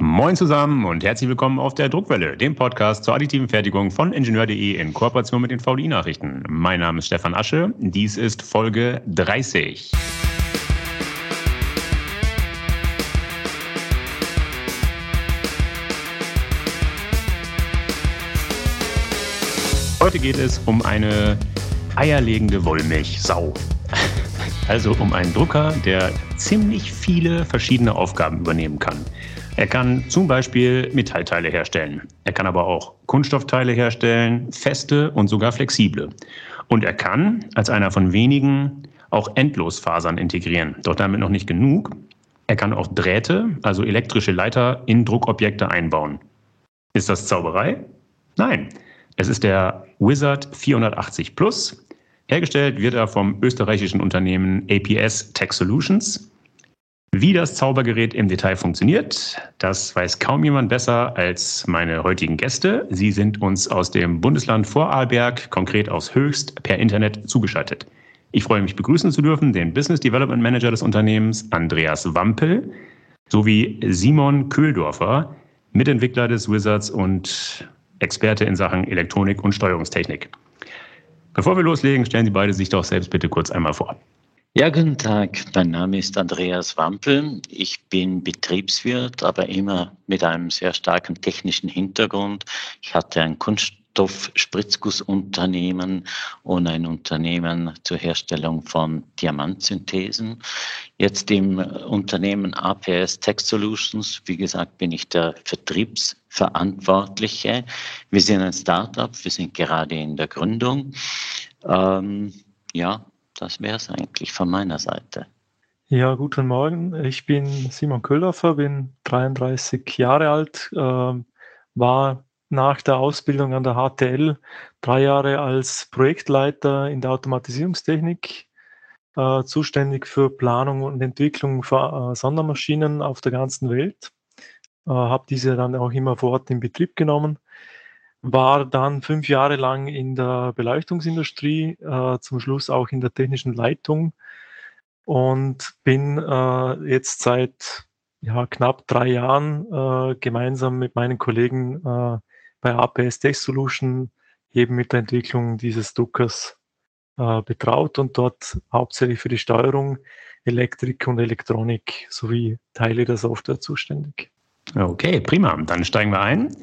Moin zusammen und herzlich willkommen auf der Druckwelle, dem Podcast zur additiven Fertigung von Ingenieur.de in Kooperation mit den VDI-Nachrichten. Mein Name ist Stefan Asche, dies ist Folge 30. Heute geht es um eine eierlegende Wollmilchsau. Also um einen Drucker, der ziemlich viele verschiedene Aufgaben übernehmen kann. Er kann zum Beispiel Metallteile herstellen. Er kann aber auch Kunststoffteile herstellen, feste und sogar flexible. Und er kann als einer von wenigen auch Endlosfasern integrieren. Doch damit noch nicht genug. Er kann auch Drähte, also elektrische Leiter, in Druckobjekte einbauen. Ist das Zauberei? Nein. Es ist der Wizard 480 Plus. Hergestellt wird er vom österreichischen Unternehmen APS Tech Solutions. Wie das Zaubergerät im Detail funktioniert, das weiß kaum jemand besser als meine heutigen Gäste. Sie sind uns aus dem Bundesland Vorarlberg, konkret aus Höchst, per Internet zugeschaltet. Ich freue mich begrüßen zu dürfen den Business Development Manager des Unternehmens Andreas Wampel sowie Simon Köhldorfer, Mitentwickler des Wizards und Experte in Sachen Elektronik und Steuerungstechnik. Bevor wir loslegen, stellen Sie beide sich doch selbst bitte kurz einmal vor. Ja, guten Tag. Mein Name ist Andreas Wampel. Ich bin Betriebswirt, aber immer mit einem sehr starken technischen Hintergrund. Ich hatte ein Kunststoff-Spritzgussunternehmen und ein Unternehmen zur Herstellung von Diamantsynthesen. Jetzt im Unternehmen APS Tech Solutions, wie gesagt, bin ich der Vertriebsverantwortliche. Wir sind ein Startup, wir sind gerade in der Gründung. Ähm, ja, das wäre es eigentlich von meiner Seite. Ja, guten Morgen. Ich bin Simon Köllhofer, bin 33 Jahre alt, äh, war nach der Ausbildung an der HTL drei Jahre als Projektleiter in der Automatisierungstechnik äh, zuständig für Planung und Entwicklung von äh, Sondermaschinen auf der ganzen Welt. Äh, Habe diese dann auch immer vor Ort in Betrieb genommen war dann fünf Jahre lang in der Beleuchtungsindustrie, äh, zum Schluss auch in der technischen Leitung und bin äh, jetzt seit ja, knapp drei Jahren äh, gemeinsam mit meinen Kollegen äh, bei APS Tech Solution eben mit der Entwicklung dieses Druckers äh, betraut und dort hauptsächlich für die Steuerung, Elektrik und Elektronik sowie Teile der Software zuständig. Okay, prima. Dann steigen wir ein.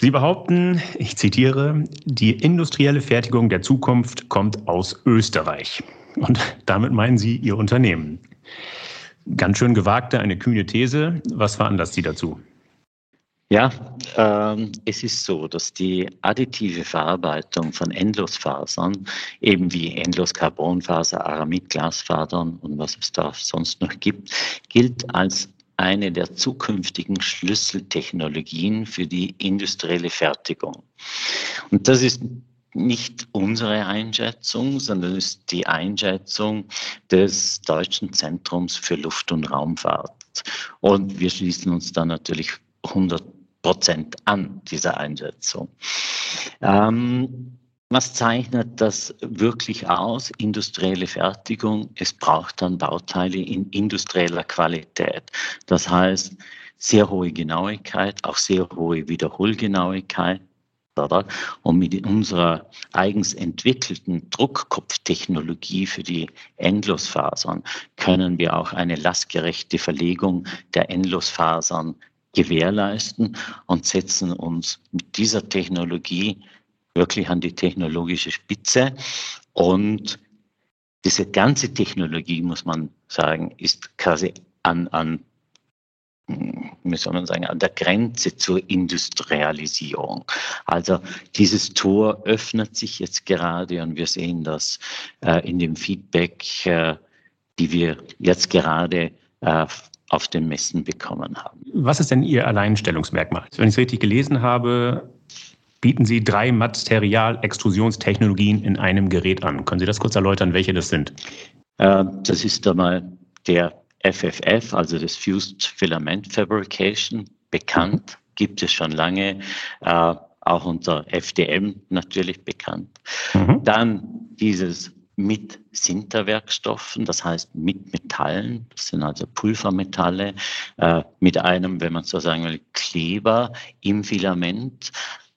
Sie behaupten, ich zitiere, die industrielle Fertigung der Zukunft kommt aus Österreich. Und damit meinen Sie Ihr Unternehmen. Ganz schön gewagte, eine kühne These. Was veranlasst Sie dazu? Ja, ähm, es ist so, dass die additive Verarbeitung von Endlosfasern, eben wie Endloscarbonfaser, Aramidglasfasern und was es da sonst noch gibt, gilt als eine der zukünftigen Schlüsseltechnologien für die industrielle Fertigung. Und das ist nicht unsere Einschätzung, sondern ist die Einschätzung des Deutschen Zentrums für Luft- und Raumfahrt. Und wir schließen uns da natürlich 100 Prozent an dieser Einschätzung. Ähm, was zeichnet das wirklich aus? Industrielle Fertigung. Es braucht dann Bauteile in industrieller Qualität. Das heißt, sehr hohe Genauigkeit, auch sehr hohe Wiederholgenauigkeit. Oder? Und mit unserer eigens entwickelten Druckkopftechnologie für die Endlosfasern können wir auch eine lastgerechte Verlegung der Endlosfasern gewährleisten und setzen uns mit dieser Technologie wirklich an die technologische Spitze. Und diese ganze Technologie, muss man sagen, ist quasi an, an hm, wie soll man sagen, an der Grenze zur Industrialisierung. Also dieses Tor öffnet sich jetzt gerade und wir sehen das äh, in dem Feedback, äh, die wir jetzt gerade äh, auf den Messen bekommen haben. Was ist denn Ihr Alleinstellungsmerkmal? Wenn ich es richtig gelesen habe, bieten Sie drei Materialextrusionstechnologien in einem Gerät an. Können Sie das kurz erläutern, welche das sind? Äh, das ist einmal der FFF, also das Fused Filament Fabrication, bekannt, gibt es schon lange, äh, auch unter FDM natürlich bekannt. Mhm. Dann dieses mit Sinterwerkstoffen, das heißt mit Metallen, das sind also Pulvermetalle, äh, mit einem, wenn man so sagen will, Kleber im Filament.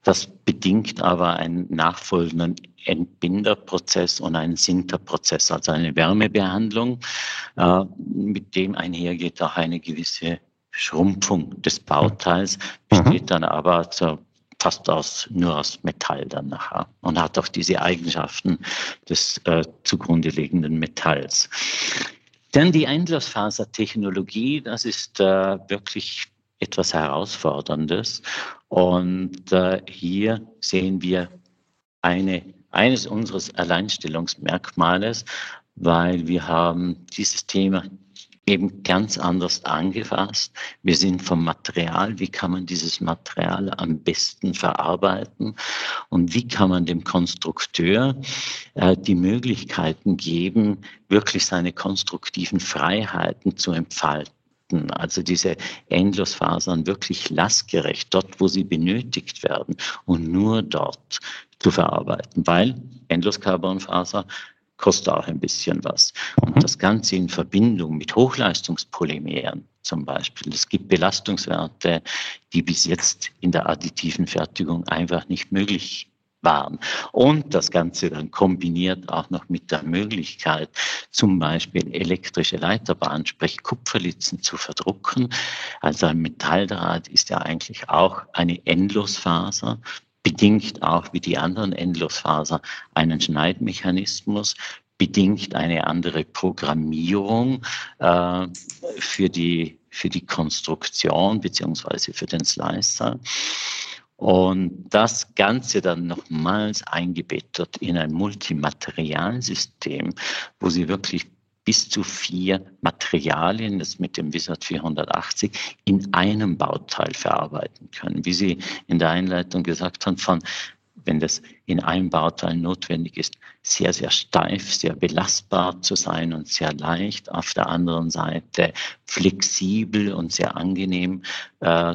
Das bedingt aber einen nachfolgenden Entbinderprozess und einen Sinterprozess, also eine Wärmebehandlung, äh, mit dem einhergeht auch eine gewisse Schrumpfung des Bauteils, besteht mhm. dann aber zur fast aus, nur aus Metall dann nachher und hat auch diese Eigenschaften des äh, zugrunde liegenden Metalls. Dann die Endlosfasertechnologie, das ist äh, wirklich etwas Herausforderndes. Und äh, hier sehen wir eine, eines unseres Alleinstellungsmerkmales, weil wir haben dieses Thema eben ganz anders angefasst. Wir sind vom Material, wie kann man dieses Material am besten verarbeiten und wie kann man dem Konstrukteur äh, die Möglichkeiten geben, wirklich seine konstruktiven Freiheiten zu entfalten also diese Endlosfasern wirklich lastgerecht, dort, wo sie benötigt werden und nur dort zu verarbeiten, weil Endloskarbonfaser kostet auch ein bisschen was. Und mhm. das Ganze in Verbindung mit Hochleistungspolymeren zum Beispiel. Es gibt Belastungswerte, die bis jetzt in der additiven Fertigung einfach nicht möglich waren. Und das Ganze dann kombiniert auch noch mit der Möglichkeit, zum Beispiel elektrische Leiterbahnen, sprich Kupferlitzen zu verdrucken. Also ein Metalldraht ist ja eigentlich auch eine Endlosfaser bedingt auch wie die anderen Endlosfaser einen Schneidmechanismus, bedingt eine andere Programmierung äh, für, die, für die Konstruktion beziehungsweise für den Slicer. Und das Ganze dann nochmals eingebettet in ein Multimaterialsystem, wo Sie wirklich bis zu vier Materialien, das mit dem Wizard 480, in einem Bauteil verarbeiten können. Wie Sie in der Einleitung gesagt haben, von wenn das in einem Bauteil notwendig ist, sehr, sehr steif, sehr belastbar zu sein und sehr leicht. Auf der anderen Seite flexibel und sehr angenehm äh,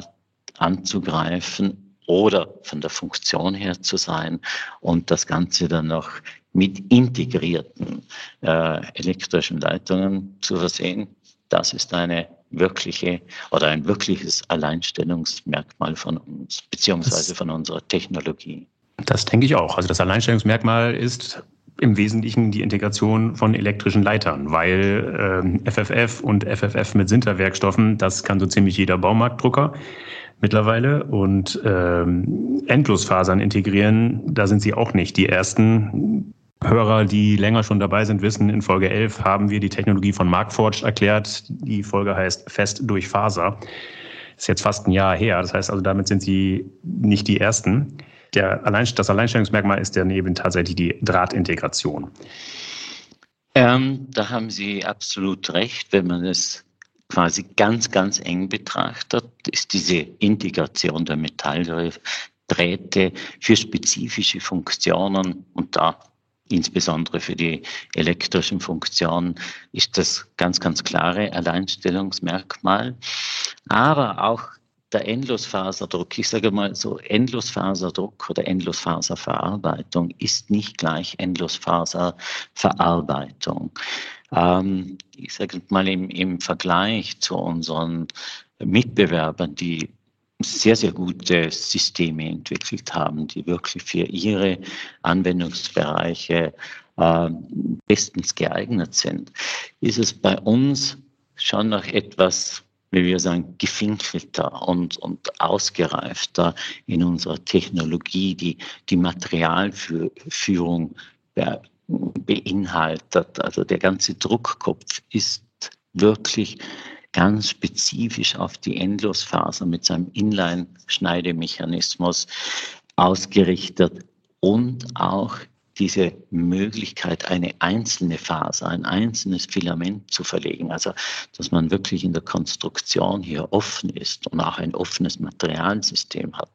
anzugreifen oder von der Funktion her zu sein und das Ganze dann noch mit integrierten äh, elektrischen Leitungen zu versehen. Das ist eine wirkliche oder ein wirkliches Alleinstellungsmerkmal von uns, beziehungsweise von unserer Technologie. Das denke ich auch. Also das Alleinstellungsmerkmal ist im Wesentlichen die Integration von elektrischen Leitern, weil ähm, FFF und FFF mit Sinterwerkstoffen, das kann so ziemlich jeder Baumarktdrucker mittlerweile. Und ähm, Endlosfasern integrieren, da sind sie auch nicht die ersten. Hörer, die länger schon dabei sind, wissen, in Folge 11 haben wir die Technologie von Markforged erklärt. Die Folge heißt Fest durch Faser. Ist jetzt fast ein Jahr her. Das heißt also, damit sind sie nicht die Ersten. Der Allein, das Alleinstellungsmerkmal ist daneben tatsächlich die Drahtintegration. Ähm, da haben Sie absolut recht. Wenn man es quasi ganz, ganz eng betrachtet, ist diese Integration der Metalldrähte für spezifische Funktionen und da insbesondere für die elektrischen Funktionen ist das ganz, ganz klare Alleinstellungsmerkmal. Aber auch der Endlosfaserdruck, ich sage mal so, Endlosfaserdruck oder Endlosfaserverarbeitung ist nicht gleich Endlosfaserverarbeitung. Ähm, ich sage mal im, im Vergleich zu unseren Mitbewerbern, die sehr, sehr gute Systeme entwickelt haben, die wirklich für ihre Anwendungsbereiche äh, bestens geeignet sind, ist es bei uns schon noch etwas, wie wir sagen, gefinkelter und, und ausgereifter in unserer Technologie, die die Materialführung beinhaltet. Also der ganze Druckkopf ist wirklich ganz spezifisch auf die Endlosfaser mit seinem Inline-Schneidemechanismus ausgerichtet und auch diese Möglichkeit, eine einzelne Faser, ein einzelnes Filament zu verlegen. Also, dass man wirklich in der Konstruktion hier offen ist und auch ein offenes Materialsystem hat.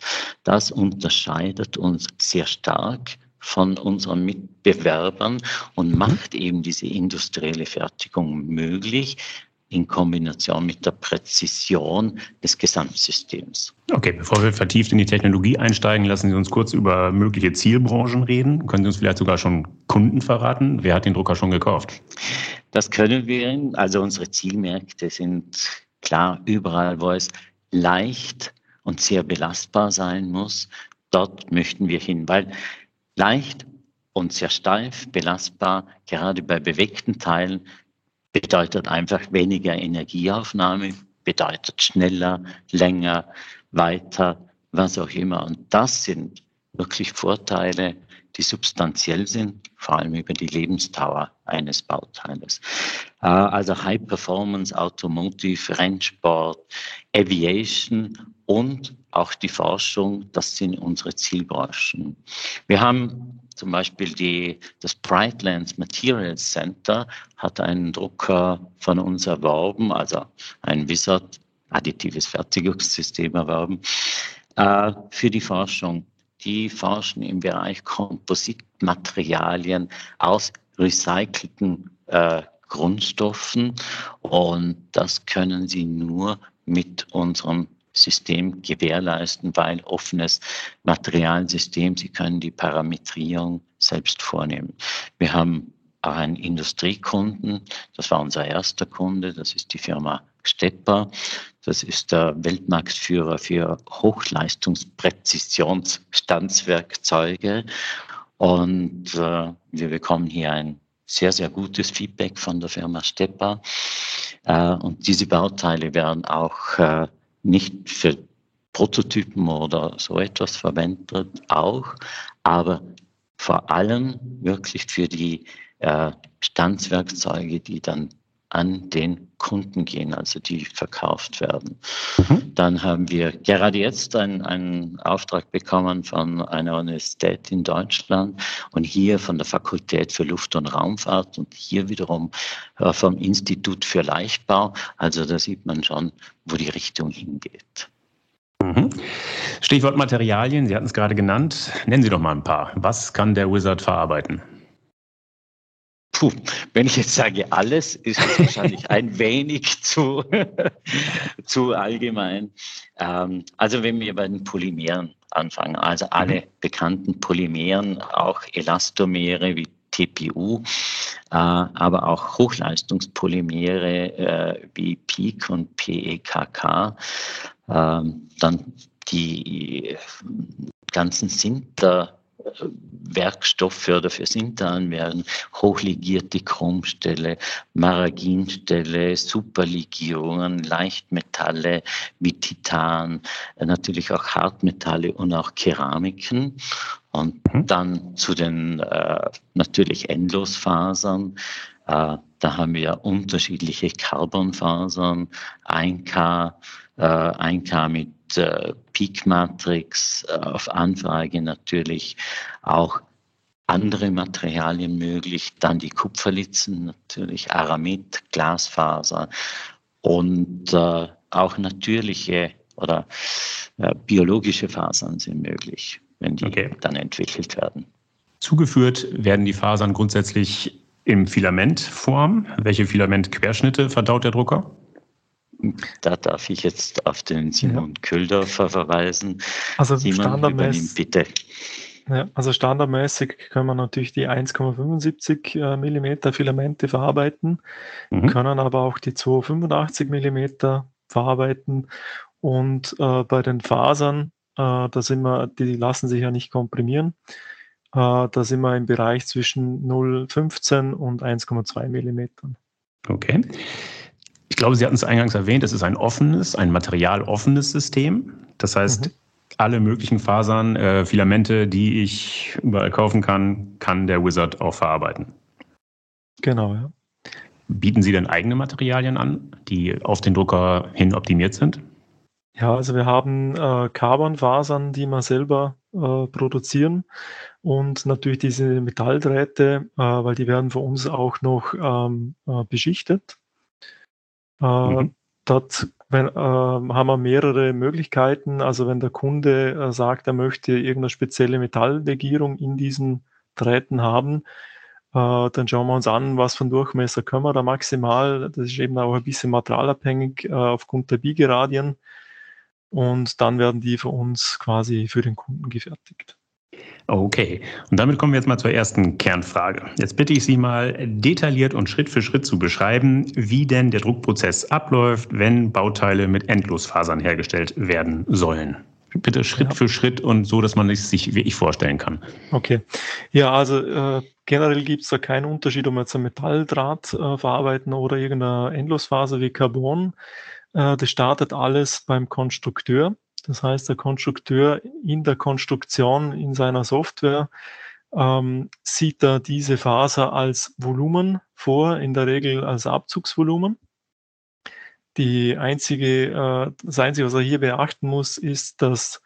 Das unterscheidet uns sehr stark von unseren Mitbewerbern und macht eben diese industrielle Fertigung möglich, in Kombination mit der Präzision des Gesamtsystems. Okay, bevor wir vertieft in die Technologie einsteigen, lassen Sie uns kurz über mögliche Zielbranchen reden. Können Sie uns vielleicht sogar schon Kunden verraten? Wer hat den Drucker schon gekauft? Das können wir. Also unsere Zielmärkte sind klar überall, wo es leicht und sehr belastbar sein muss. Dort möchten wir hin, weil leicht und sehr steif, belastbar, gerade bei bewegten Teilen, bedeutet einfach weniger Energieaufnahme, bedeutet schneller, länger, weiter, was auch immer. Und das sind wirklich Vorteile, die substanziell sind, vor allem über die Lebensdauer eines Bauteiles. Äh, also High Performance, Automotive, Rennsport, Aviation und auch die Forschung, das sind unsere Zielbranchen. Wir haben zum Beispiel die, das Brightlands Materials Center hat einen Drucker von uns erworben, also ein Wizard additives Fertigungssystem erworben, äh, für die Forschung. Die forschen im Bereich Kompositmaterialien aus recycelten äh, Grundstoffen und das können sie nur mit unserem System gewährleisten, weil offenes Materialsystem, Sie können die Parametrierung selbst vornehmen. Wir haben auch einen Industriekunden, das war unser erster Kunde, das ist die Firma Stepper. Das ist der Weltmarktführer für Hochleistungspräzisionsstandswerkzeuge. Und äh, wir bekommen hier ein sehr, sehr gutes Feedback von der Firma Stepper. Äh, und diese Bauteile werden auch äh, nicht für Prototypen oder so etwas verwendet, auch, aber vor allem wirklich für die äh, Standswerkzeuge, die dann an den Kunden gehen, also die verkauft werden. Mhm. Dann haben wir gerade jetzt einen, einen Auftrag bekommen von einer Universität in Deutschland und hier von der Fakultät für Luft- und Raumfahrt und hier wiederum äh, vom Institut für Leichtbau. Also da sieht man schon, wo die Richtung hingeht. Mhm. Stichwort Materialien, Sie hatten es gerade genannt. Nennen Sie doch mal ein paar. Was kann der Wizard verarbeiten? Puh, wenn ich jetzt sage alles, ist es wahrscheinlich ein wenig zu, zu allgemein. Ähm, also wenn wir bei den Polymeren anfangen, also alle mhm. bekannten Polymeren, auch Elastomere wie TPU, äh, aber auch Hochleistungspolymere äh, wie PEEK und PEKK, äh, dann die ganzen Sinter Werkstoffe oder für Sintan werden hochlegierte Chromställe, Maraginställe, Superlegierungen, Leichtmetalle wie Titan, natürlich auch Hartmetalle und auch Keramiken. Und mhm. dann zu den äh, natürlich Endlosfasern. Äh, da haben wir unterschiedliche Carbonfasern, 1K, äh, 1K mit äh, Peak Matrix, äh, auf Anfrage natürlich auch andere Materialien möglich, dann die Kupferlitzen, natürlich Aramid, Glasfaser und äh, auch natürliche oder äh, biologische Fasern sind möglich, wenn die okay. dann entwickelt werden. Zugeführt werden die Fasern grundsätzlich im Filamentform. Welche Filamentquerschnitte verdaut der Drucker? Da darf ich jetzt auf den Simon ja. Köldorfer verweisen. Also Simon, standardmäßig, bitte. Ja, also standardmäßig können wir natürlich die 1,75 äh, mm Filamente verarbeiten, mhm. können aber auch die 285 mm verarbeiten und äh, bei den Fasern, äh, da sind wir, die lassen sich ja nicht komprimieren. Äh, da sind wir im Bereich zwischen 0,15 und 1,2 mm. Okay. Ich glaube, Sie hatten es eingangs erwähnt, es ist ein offenes, ein materialoffenes System. Das heißt, mhm. alle möglichen Fasern, äh, Filamente, die ich überall kaufen kann, kann der Wizard auch verarbeiten. Genau, ja. Bieten Sie denn eigene Materialien an, die auf den Drucker hin optimiert sind? Ja, also wir haben äh, Carbonfasern, die wir selber äh, produzieren und natürlich diese Metalldrähte, äh, weil die werden für uns auch noch ähm, äh, beschichtet. Äh, mhm. Dort wenn, äh, haben wir mehrere Möglichkeiten. Also wenn der Kunde äh, sagt, er möchte irgendeine spezielle Metalllegierung in diesen Drähten haben, äh, dann schauen wir uns an, was von Durchmesser können wir da maximal. Das ist eben auch ein bisschen materialabhängig äh, aufgrund der Biegeradien. Und dann werden die für uns quasi für den Kunden gefertigt. Okay, und damit kommen wir jetzt mal zur ersten Kernfrage. Jetzt bitte ich Sie mal detailliert und Schritt für Schritt zu beschreiben, wie denn der Druckprozess abläuft, wenn Bauteile mit Endlosfasern hergestellt werden sollen. Bitte Schritt ja. für Schritt und so, dass man es sich wirklich vorstellen kann. Okay. Ja, also äh, generell gibt es da keinen Unterschied, ob wir jetzt ein Metalldraht äh, verarbeiten oder irgendeine Endlosfaser wie Carbon. Äh, das startet alles beim Konstrukteur. Das heißt, der Konstrukteur in der Konstruktion in seiner Software ähm, sieht er diese Faser als Volumen vor, in der Regel als Abzugsvolumen. Die einzige, äh, das Einzige, was er hier beachten muss, ist, dass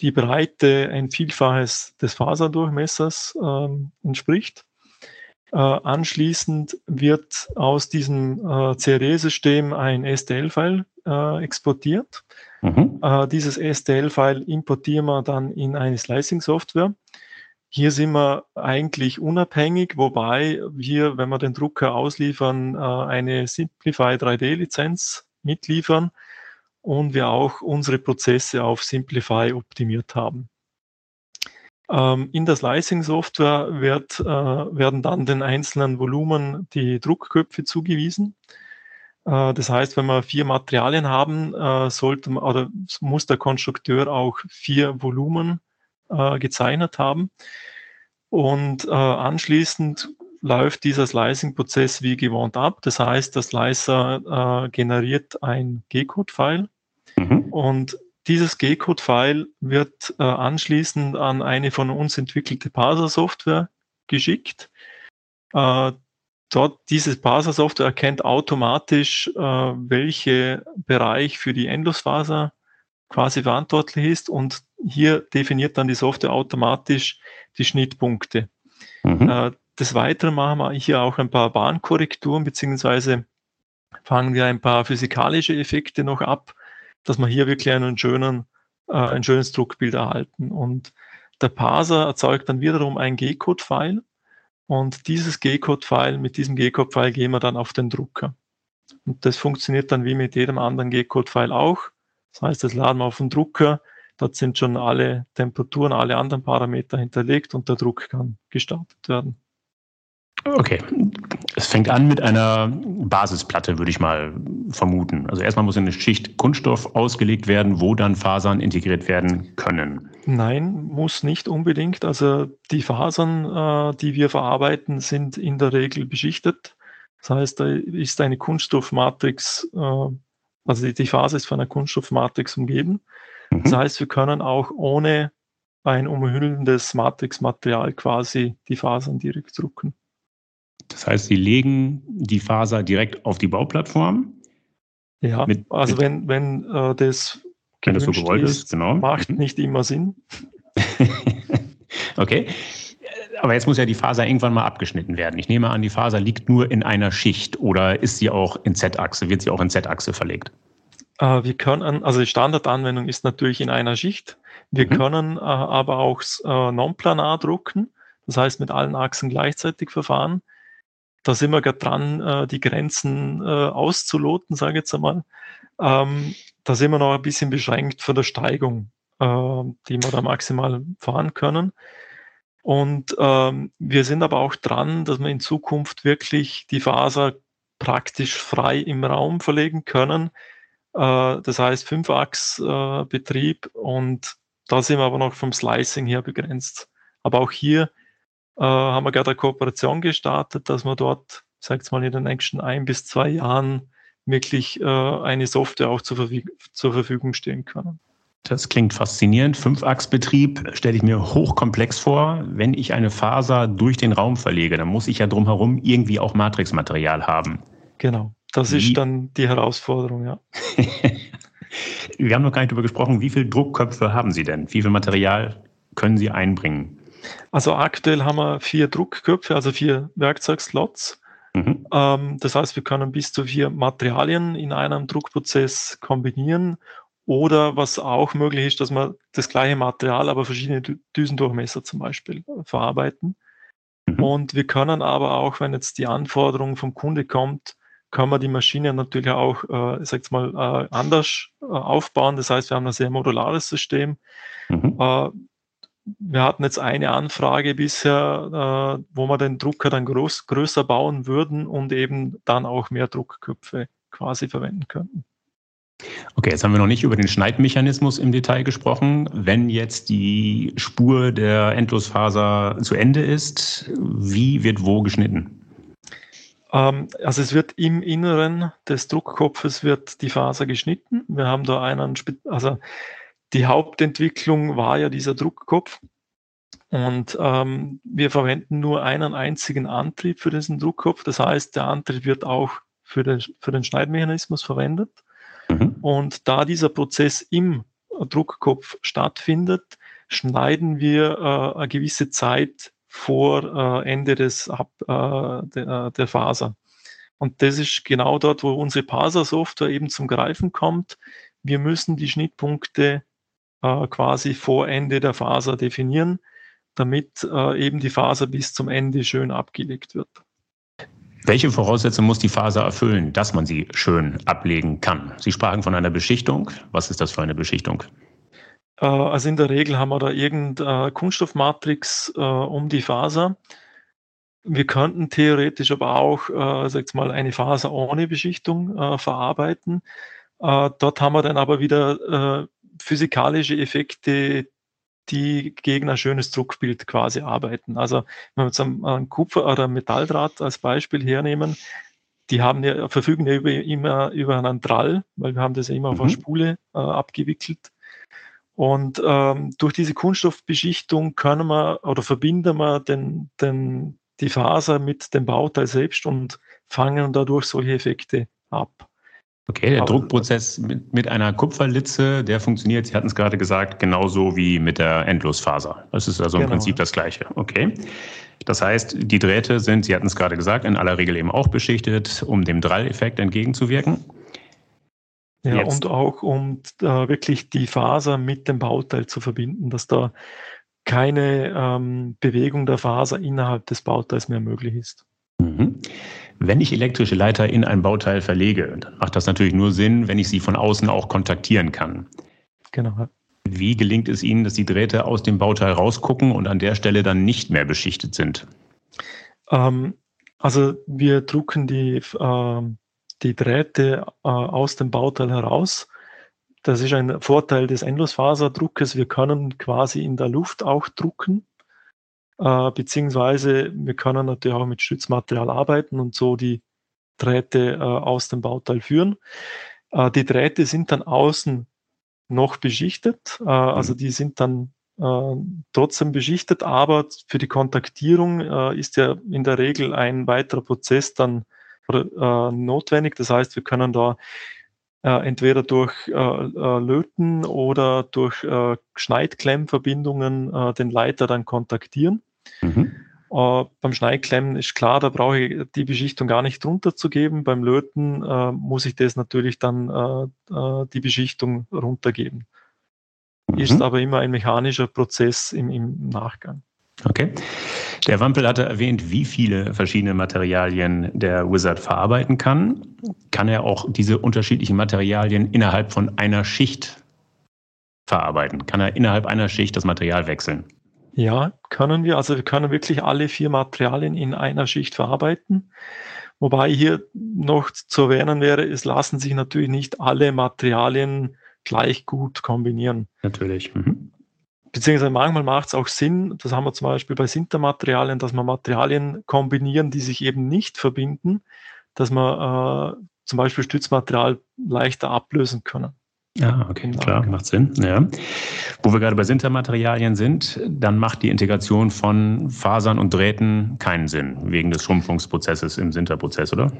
die Breite ein Vielfaches des Faserdurchmessers ähm, entspricht. Äh, anschließend wird aus diesem äh, CRE-System ein STL-File äh, exportiert. Mhm. Äh, dieses STL-File importieren wir dann in eine Slicing-Software. Hier sind wir eigentlich unabhängig, wobei wir, wenn wir den Drucker ausliefern, äh, eine Simplify 3D-Lizenz mitliefern und wir auch unsere Prozesse auf Simplify optimiert haben. Ähm, in der Slicing-Software wird, äh, werden dann den einzelnen Volumen die Druckköpfe zugewiesen. Äh, das heißt, wenn wir vier Materialien haben, äh, sollte man, oder muss der Konstrukteur auch vier Volumen äh, gezeichnet haben. Und anschließend läuft dieser Slicing-Prozess wie gewohnt ab. Das heißt, der Slicer generiert ein G-Code-File mhm. und dieses G-Code-File wird anschließend an eine von uns entwickelte Parser-Software geschickt. Dort, diese Parser-Software erkennt automatisch, äh, welcher Bereich für die Endlosfaser quasi verantwortlich ist und hier definiert dann die Software automatisch die Schnittpunkte. Mhm. Äh, des Weiteren machen wir hier auch ein paar Bahnkorrekturen, beziehungsweise fangen wir ein paar physikalische Effekte noch ab, dass wir hier wirklich einen schönen, äh, ein schönes Druckbild erhalten. Und der Parser erzeugt dann wiederum ein G-Code-File, und dieses G-Code-File, mit diesem G-Code-File gehen wir dann auf den Drucker. Und das funktioniert dann wie mit jedem anderen G-Code-File auch. Das heißt, das laden wir auf den Drucker. Dort sind schon alle Temperaturen, alle anderen Parameter hinterlegt und der Druck kann gestartet werden. Okay. Es fängt an mit einer Basisplatte, würde ich mal vermuten. Also erstmal muss eine Schicht Kunststoff ausgelegt werden, wo dann Fasern integriert werden können. Nein, muss nicht unbedingt. Also die Fasern, äh, die wir verarbeiten, sind in der Regel beschichtet. Das heißt, da ist eine Kunststoffmatrix, äh, also die Faser ist von einer Kunststoffmatrix umgeben. Mhm. Das heißt, wir können auch ohne ein umhüllendes Matrixmaterial quasi die Fasern direkt drucken. Das heißt, Sie legen die Faser direkt auf die Bauplattform. Ja, mit, also mit, wenn, wenn äh, das wenn das so gewollt ist, ist, genau. macht mhm. nicht immer Sinn. okay. Aber jetzt muss ja die Faser irgendwann mal abgeschnitten werden. Ich nehme an, die Faser liegt nur in einer Schicht oder ist sie auch in Z-Achse, wird sie auch in Z-Achse verlegt? Äh, wir können, also die Standardanwendung ist natürlich in einer Schicht. Wir mhm. können äh, aber auch äh, non-planar drucken, das heißt mit allen Achsen gleichzeitig verfahren da sind wir gerade dran, äh, die Grenzen äh, auszuloten, sage ich jetzt einmal. Ähm, da sind wir noch ein bisschen beschränkt von der Steigung, äh, die wir da maximal fahren können. Und ähm, wir sind aber auch dran, dass wir in Zukunft wirklich die Faser praktisch frei im Raum verlegen können. Äh, das heißt Fünfachs-Betrieb äh, und da sind wir aber noch vom Slicing her begrenzt. Aber auch hier äh, haben wir gerade eine Kooperation gestartet, dass wir dort, sagt mal, in den nächsten ein bis zwei Jahren wirklich äh, eine Software auch zur, zur Verfügung stehen können. Das klingt faszinierend. Fünfachsbetrieb stelle ich mir hochkomplex vor. Wenn ich eine Faser durch den Raum verlege, dann muss ich ja drumherum irgendwie auch Matrixmaterial haben. Genau, das Wie? ist dann die Herausforderung, ja. Wir haben noch gar nicht darüber gesprochen, wie viele Druckköpfe haben Sie denn? Wie viel Material können Sie einbringen? Also aktuell haben wir vier Druckköpfe, also vier Werkzeugslots. Mhm. Ähm, das heißt, wir können bis zu vier Materialien in einem Druckprozess kombinieren. Oder was auch möglich ist, dass wir das gleiche Material, aber verschiedene Düsendurchmesser zum Beispiel verarbeiten. Mhm. Und wir können aber auch, wenn jetzt die Anforderung vom Kunde kommt, können wir die Maschine natürlich auch, äh, ich sag's mal, äh, anders äh, aufbauen. Das heißt, wir haben ein sehr modulares System. Mhm. Äh, wir hatten jetzt eine Anfrage bisher, äh, wo wir den Drucker dann groß, größer bauen würden und eben dann auch mehr Druckköpfe quasi verwenden könnten. Okay, jetzt haben wir noch nicht über den Schneidmechanismus im Detail gesprochen. Wenn jetzt die Spur der Endlosfaser zu Ende ist, wie wird wo geschnitten? Ähm, also es wird im Inneren des Druckkopfes wird die Faser geschnitten. Wir haben da einen, also die Hauptentwicklung war ja dieser Druckkopf. Und ähm, wir verwenden nur einen einzigen Antrieb für diesen Druckkopf. Das heißt, der Antrieb wird auch für den, für den Schneidmechanismus verwendet. Mhm. Und da dieser Prozess im Druckkopf stattfindet, schneiden wir äh, eine gewisse Zeit vor äh, Ende des Ab, äh, der, äh, der Faser. Und das ist genau dort, wo unsere Parser-Software eben zum Greifen kommt. Wir müssen die Schnittpunkte äh, quasi vor Ende der Faser definieren, damit äh, eben die Faser bis zum Ende schön abgelegt wird. Welche Voraussetzungen muss die Faser erfüllen, dass man sie schön ablegen kann? Sie sprachen von einer Beschichtung. Was ist das für eine Beschichtung? Äh, also in der Regel haben wir da irgendeine Kunststoffmatrix äh, um die Faser. Wir könnten theoretisch aber auch, äh, sag mal, eine Faser ohne Beschichtung äh, verarbeiten. Äh, dort haben wir dann aber wieder äh, physikalische Effekte, die gegen ein schönes Druckbild quasi arbeiten. Also wenn wir jetzt ein Kupfer- oder Metalldraht als Beispiel hernehmen, die haben ja, verfügen ja über, immer über einen Drall, weil wir haben das ja immer mhm. auf einer mhm. Spule äh, abgewickelt. Und ähm, durch diese Kunststoffbeschichtung können wir oder verbinden wir den, den, die Faser mit dem Bauteil selbst und fangen dadurch solche Effekte ab. Okay, der Druckprozess mit, mit einer Kupferlitze, der funktioniert, Sie hatten es gerade gesagt, genauso wie mit der Endlosfaser. Das ist also im genau. Prinzip das Gleiche. Okay. Das heißt, die Drähte sind, Sie hatten es gerade gesagt, in aller Regel eben auch beschichtet, um dem Dralleffekt entgegenzuwirken. Ja, Jetzt. und auch um äh, wirklich die Faser mit dem Bauteil zu verbinden, dass da keine ähm, Bewegung der Faser innerhalb des Bauteils mehr möglich ist. Mhm. Wenn ich elektrische Leiter in ein Bauteil verlege, dann macht das natürlich nur Sinn, wenn ich sie von außen auch kontaktieren kann. Genau. Wie gelingt es Ihnen, dass die Drähte aus dem Bauteil rausgucken und an der Stelle dann nicht mehr beschichtet sind? Ähm, also wir drucken die, äh, die Drähte äh, aus dem Bauteil heraus. Das ist ein Vorteil des Endlosfaserdruckes. Wir können quasi in der Luft auch drucken äh, beziehungsweise wir können natürlich auch mit Stützmaterial arbeiten und so die Drähte äh, aus dem Bauteil führen. Äh, die Drähte sind dann außen noch beschichtet, äh, also mhm. die sind dann äh, trotzdem beschichtet, aber für die Kontaktierung äh, ist ja in der Regel ein weiterer Prozess dann notwendig. Das heißt, wir können da äh, entweder durch äh, äh, Löten oder durch Schneidklemmverbindungen den Leiter dann kontaktieren. Mhm. Uh, beim Schneidklemmen ist klar, da brauche ich die Beschichtung gar nicht drunter zu geben. Beim Löten uh, muss ich das natürlich dann uh, die Beschichtung runtergeben. Mhm. Ist aber immer ein mechanischer Prozess im, im Nachgang. Okay. Der Wampel hatte erwähnt, wie viele verschiedene Materialien der Wizard verarbeiten kann. Kann er auch diese unterschiedlichen Materialien innerhalb von einer Schicht verarbeiten? Kann er innerhalb einer Schicht das Material wechseln? Ja, können wir. Also wir können wirklich alle vier Materialien in einer Schicht verarbeiten. Wobei hier noch zu erwähnen wäre, es lassen sich natürlich nicht alle Materialien gleich gut kombinieren. Natürlich. Mhm. Beziehungsweise manchmal macht es auch Sinn, das haben wir zum Beispiel bei Sintermaterialien, dass wir Materialien kombinieren, die sich eben nicht verbinden, dass wir äh, zum Beispiel Stützmaterial leichter ablösen können. Ja, okay, genau. klar, macht Sinn. Ja. Wo wir gerade bei Sintermaterialien sind, dann macht die Integration von Fasern und Drähten keinen Sinn, wegen des Schrumpfungsprozesses im Sinterprozess, oder?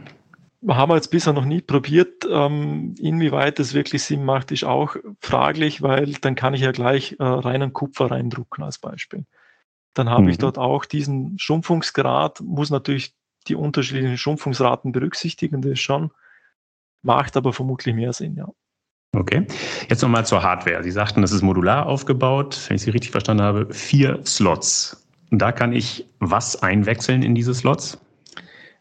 Haben wir jetzt bisher noch nie probiert. Ähm, inwieweit das wirklich Sinn macht, ist auch fraglich, weil dann kann ich ja gleich äh, reinen Kupfer reindrucken als Beispiel. Dann habe mhm. ich dort auch diesen Schrumpfungsgrad, muss natürlich die unterschiedlichen Schrumpfungsraten berücksichtigen, das schon, macht aber vermutlich mehr Sinn, ja. Okay. Jetzt nochmal zur Hardware. Sie sagten, das ist modular aufgebaut. Wenn ich Sie richtig verstanden habe, vier Slots. Da kann ich was einwechseln in diese Slots?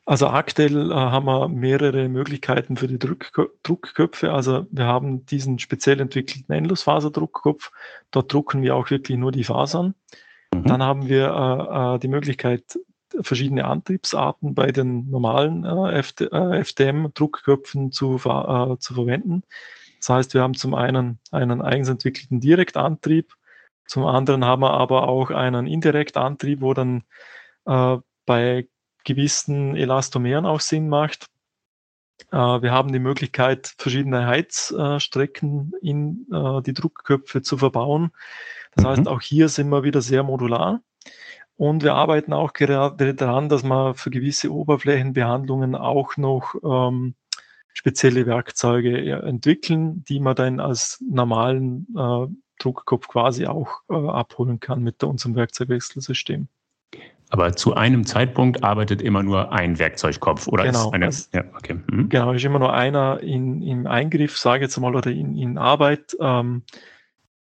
Also aktuell äh, haben wir mehrere Möglichkeiten für die Druck, Druckköpfe. Also wir haben diesen speziell entwickelten Endlosfaserdruckkopf. Dort drucken wir auch wirklich nur die Fasern. Mhm. Dann haben wir äh, äh die Möglichkeit, verschiedene Antriebsarten bei den normalen äh, FDM-Druckköpfen zu, äh, zu verwenden. Das heißt, wir haben zum einen einen eigens entwickelten Direktantrieb, zum anderen haben wir aber auch einen Indirektantrieb, wo dann äh, bei gewissen Elastomeren auch Sinn macht. Äh, wir haben die Möglichkeit, verschiedene Heizstrecken in äh, die Druckköpfe zu verbauen. Das mhm. heißt, auch hier sind wir wieder sehr modular. Und wir arbeiten auch gerade daran, dass wir für gewisse Oberflächenbehandlungen auch noch ähm, spezielle Werkzeuge entwickeln, die man dann als normalen äh, Druckkopf quasi auch äh, abholen kann mit unserem Werkzeugwechselsystem. Aber zu einem Zeitpunkt arbeitet immer nur ein Werkzeugkopf, oder genau, ist eine, also, ja, okay. Mhm. Genau, ist immer nur einer in, im Eingriff, sage ich jetzt mal, oder in, in Arbeit. Ähm,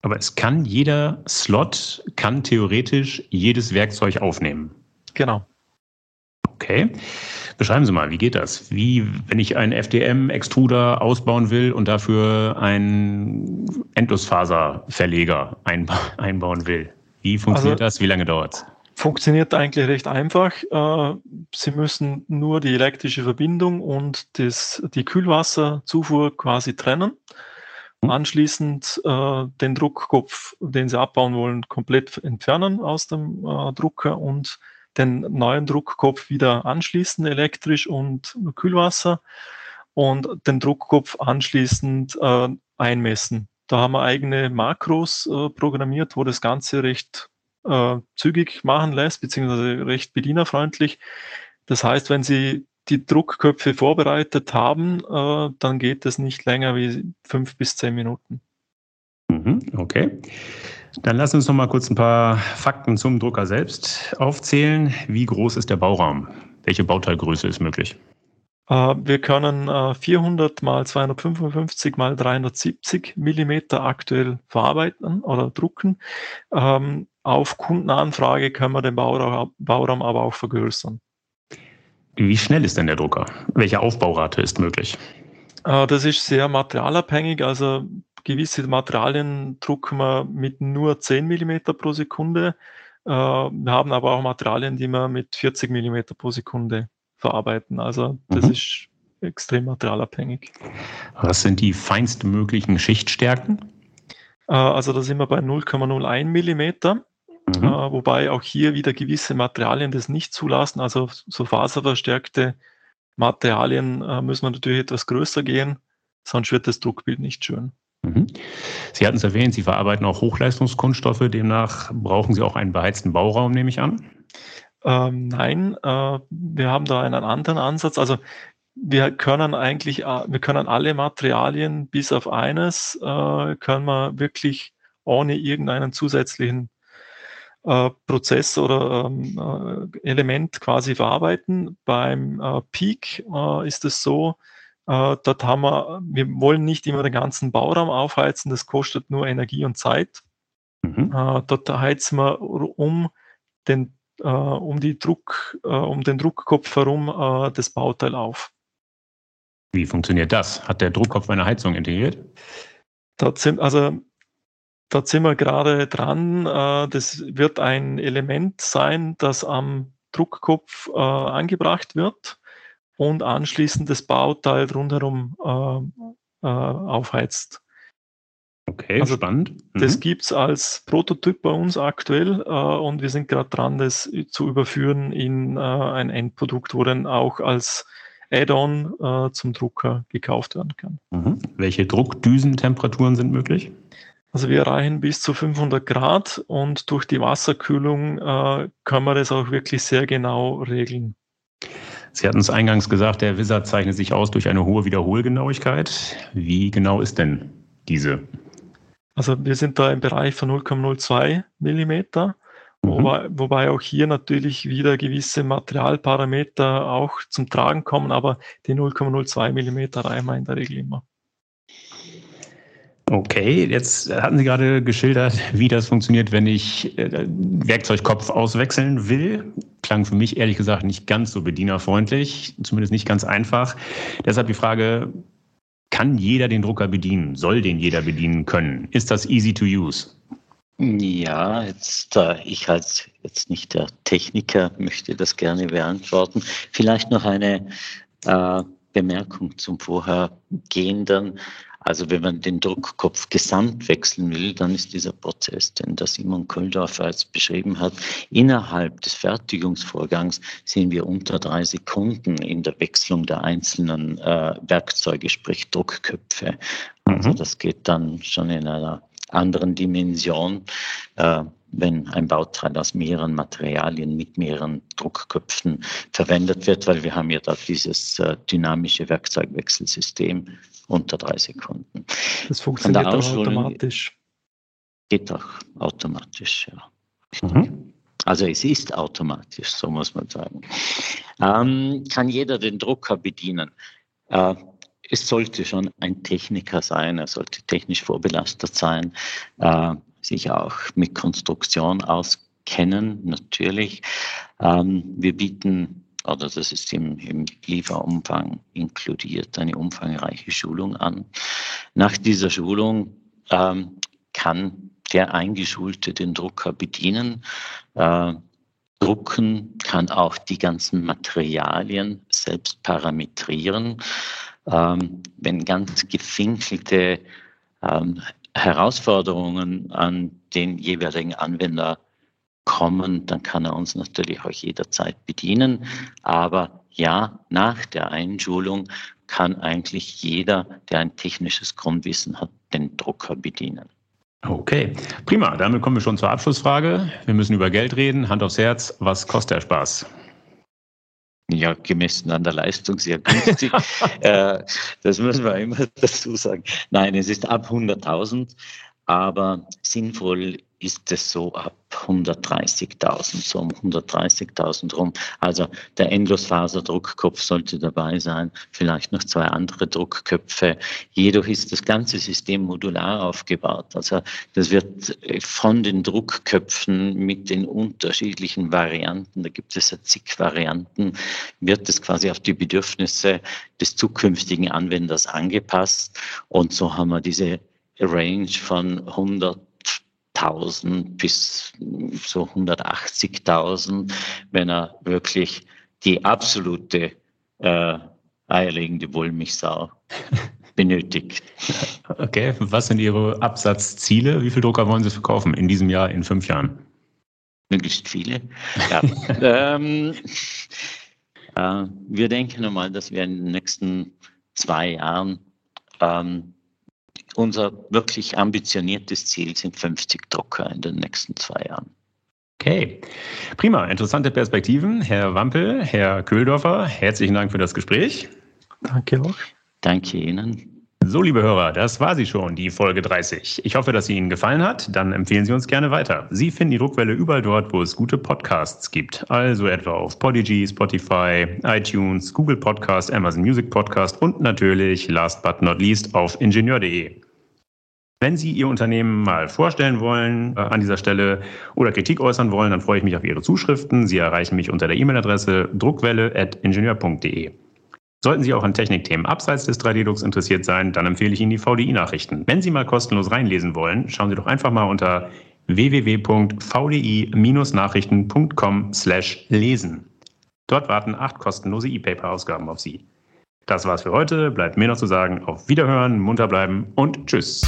aber es kann jeder Slot, kann theoretisch jedes Werkzeug aufnehmen. Genau. Okay. Beschreiben Sie mal, wie geht das? Wie, wenn ich einen FDM-Extruder ausbauen will und dafür einen Endlosfaserverleger einba einbauen will? Wie funktioniert also, das? Wie lange dauert es? Funktioniert eigentlich recht einfach. Äh, Sie müssen nur die elektrische Verbindung und das, die Kühlwasserzufuhr quasi trennen. Mhm. Anschließend äh, den Druckkopf, den Sie abbauen wollen, komplett entfernen aus dem äh, Drucker und den neuen Druckkopf wieder anschließen, elektrisch und Kühlwasser und den Druckkopf anschließend äh, einmessen. Da haben wir eigene Makros äh, programmiert, wo das Ganze recht äh, zügig machen lässt, beziehungsweise recht bedienerfreundlich. Das heißt, wenn Sie die Druckköpfe vorbereitet haben, äh, dann geht es nicht länger wie fünf bis zehn Minuten. Mhm, okay. Dann lass uns noch mal kurz ein paar Fakten zum Drucker selbst aufzählen. Wie groß ist der Bauraum? Welche Bauteilgröße ist möglich? Äh, wir können 400 mal 255 mal 370 Millimeter aktuell verarbeiten oder drucken. Ähm, auf Kundenanfrage können wir den Bauraum, Bauraum aber auch vergrößern. Wie schnell ist denn der Drucker? Welche Aufbaurate ist möglich? Äh, das ist sehr materialabhängig. Also gewisse Materialien drucken wir mit nur 10 mm pro Sekunde. Äh, wir haben aber auch Materialien, die wir mit 40 mm pro Sekunde verarbeiten. Also das mhm. ist extrem materialabhängig. Was sind die feinstmöglichen Schichtstärken? Äh, also da sind wir bei 0,01 mm. Mhm. Äh, wobei auch hier wieder gewisse Materialien das nicht zulassen. Also so faserverstärkte Materialien müssen wir natürlich etwas größer gehen, sonst wird das Druckbild nicht schön. Sie hatten es erwähnt, Sie verarbeiten auch Hochleistungskunststoffe, demnach brauchen Sie auch einen beheizten Bauraum, nehme ich an? Ähm, nein, äh, wir haben da einen anderen Ansatz. Also wir können eigentlich, äh, wir können alle Materialien bis auf eines, äh, können wir wirklich ohne irgendeinen zusätzlichen äh, Prozess oder ähm, äh, Element quasi verarbeiten. Beim äh, Peak ist es so, äh, dort haben wir, wir wollen nicht immer den ganzen Bauraum aufheizen, das kostet nur Energie und Zeit. Mhm. Äh, dort heizen wir um den, äh, um, die Druck, äh, um den Druckkopf herum äh, das Bauteil auf. Wie funktioniert das? Hat der Druckkopf eine Heizung integriert? Dort sind, also, dort sind wir gerade dran. Äh, das wird ein Element sein, das am Druckkopf angebracht wird und anschließend das Bauteil rundherum äh, äh, aufheizt. Okay, also spannend. Mhm. Das gibt es als Prototyp bei uns aktuell äh, und wir sind gerade dran, das zu überführen in äh, ein Endprodukt, wo dann auch als Add-on äh, zum Drucker gekauft werden kann. Mhm. Welche Druckdüsentemperaturen sind möglich? Also wir erreichen bis zu 500 Grad und durch die Wasserkühlung äh, können wir das auch wirklich sehr genau regeln. Sie hatten es eingangs gesagt, der Wizard zeichnet sich aus durch eine hohe Wiederholgenauigkeit. Wie genau ist denn diese? Also wir sind da im Bereich von 0,02 Millimeter, mhm. wobei, wobei auch hier natürlich wieder gewisse Materialparameter auch zum Tragen kommen, aber die 0,02 Millimeter reichen wir in der Regel immer. Okay, jetzt hatten Sie gerade geschildert, wie das funktioniert, wenn ich äh, Werkzeugkopf auswechseln will. Klang für mich ehrlich gesagt nicht ganz so bedienerfreundlich, zumindest nicht ganz einfach. Deshalb die Frage, kann jeder den Drucker bedienen? Soll den jeder bedienen können? Ist das easy to use? Ja, jetzt, äh, ich als jetzt nicht der Techniker möchte das gerne beantworten. Vielleicht noch eine äh, Bemerkung zum vorhergehenden. Also wenn man den Druckkopf gesamt wechseln will, dann ist dieser Prozess, den der Simon Köldorfer jetzt beschrieben hat, innerhalb des Fertigungsvorgangs sind wir unter drei Sekunden in der Wechslung der einzelnen äh, Werkzeuge, sprich Druckköpfe. Also mhm. das geht dann schon in einer anderen Dimension. Äh, wenn ein Bauteil aus mehreren Materialien mit mehreren Druckköpfen verwendet wird, weil wir haben ja da dieses äh, dynamische Werkzeugwechselsystem unter drei Sekunden. Das funktioniert auch automatisch. Geht auch automatisch, ja. Mhm. Also es ist automatisch, so muss man sagen. Ähm, kann jeder den Drucker bedienen? Äh, es sollte schon ein Techniker sein, er sollte technisch vorbelastet sein, äh, sich auch mit Konstruktion auskennen, natürlich. Ähm, wir bieten oder das ist im, im Lieferumfang inkludiert, eine umfangreiche Schulung an. Nach dieser Schulung ähm, kann der Eingeschulte den Drucker bedienen. Äh, drucken kann auch die ganzen Materialien selbst parametrieren. Ähm, wenn ganz gefinkelte Herausforderungen an den jeweiligen Anwender kommen, dann kann er uns natürlich auch jederzeit bedienen. Aber ja, nach der Einschulung kann eigentlich jeder, der ein technisches Grundwissen hat, den Drucker bedienen. Okay, prima. Damit kommen wir schon zur Abschlussfrage. Wir müssen über Geld reden. Hand aufs Herz. Was kostet der Spaß? Ja, gemessen an der Leistung sehr günstig. äh, das müssen wir immer dazu sagen. Nein, es ist ab 100.000, aber sinnvoll ist es so ab 130.000, so um 130.000 rum. Also der Endlosfaserdruckkopf sollte dabei sein, vielleicht noch zwei andere Druckköpfe. Jedoch ist das ganze System modular aufgebaut. Also das wird von den Druckköpfen mit den unterschiedlichen Varianten, da gibt es ja zig Varianten, wird es quasi auf die Bedürfnisse des zukünftigen Anwenders angepasst. Und so haben wir diese Range von 100 1000 bis so 180.000, wenn er wirklich die absolute äh, eierlegende Wollmilchsau benötigt. Okay, was sind Ihre Absatzziele? Wie viele Drucker wollen Sie verkaufen in diesem Jahr, in fünf Jahren? Möglichst viele. Ja. ähm, äh, wir denken einmal, dass wir in den nächsten zwei Jahren ähm, unser wirklich ambitioniertes Ziel sind 50 Drucker in den nächsten zwei Jahren. Okay, prima. Interessante Perspektiven. Herr Wampel, Herr Köhldorfer, herzlichen Dank für das Gespräch. Danke auch. Danke Ihnen. So, liebe Hörer, das war sie schon, die Folge 30. Ich hoffe, dass sie Ihnen gefallen hat. Dann empfehlen Sie uns gerne weiter. Sie finden die Druckwelle überall dort, wo es gute Podcasts gibt. Also etwa auf Podigy, Spotify, iTunes, Google Podcast, Amazon Music Podcast und natürlich, last but not least, auf ingenieur.de. Wenn Sie Ihr Unternehmen mal vorstellen wollen äh, an dieser Stelle oder Kritik äußern wollen, dann freue ich mich auf Ihre Zuschriften. Sie erreichen mich unter der E-Mail-Adresse druckwelle.ingenieur.de. Sollten Sie auch an Technikthemen abseits des 3D-Drucks interessiert sein, dann empfehle ich Ihnen die VDI-Nachrichten. Wenn Sie mal kostenlos reinlesen wollen, schauen Sie doch einfach mal unter www.vdi-nachrichten.com/lesen. Dort warten acht kostenlose E-Paper-Ausgaben auf Sie. Das war's für heute. Bleibt mir noch zu sagen, auf Wiederhören, munter bleiben und tschüss.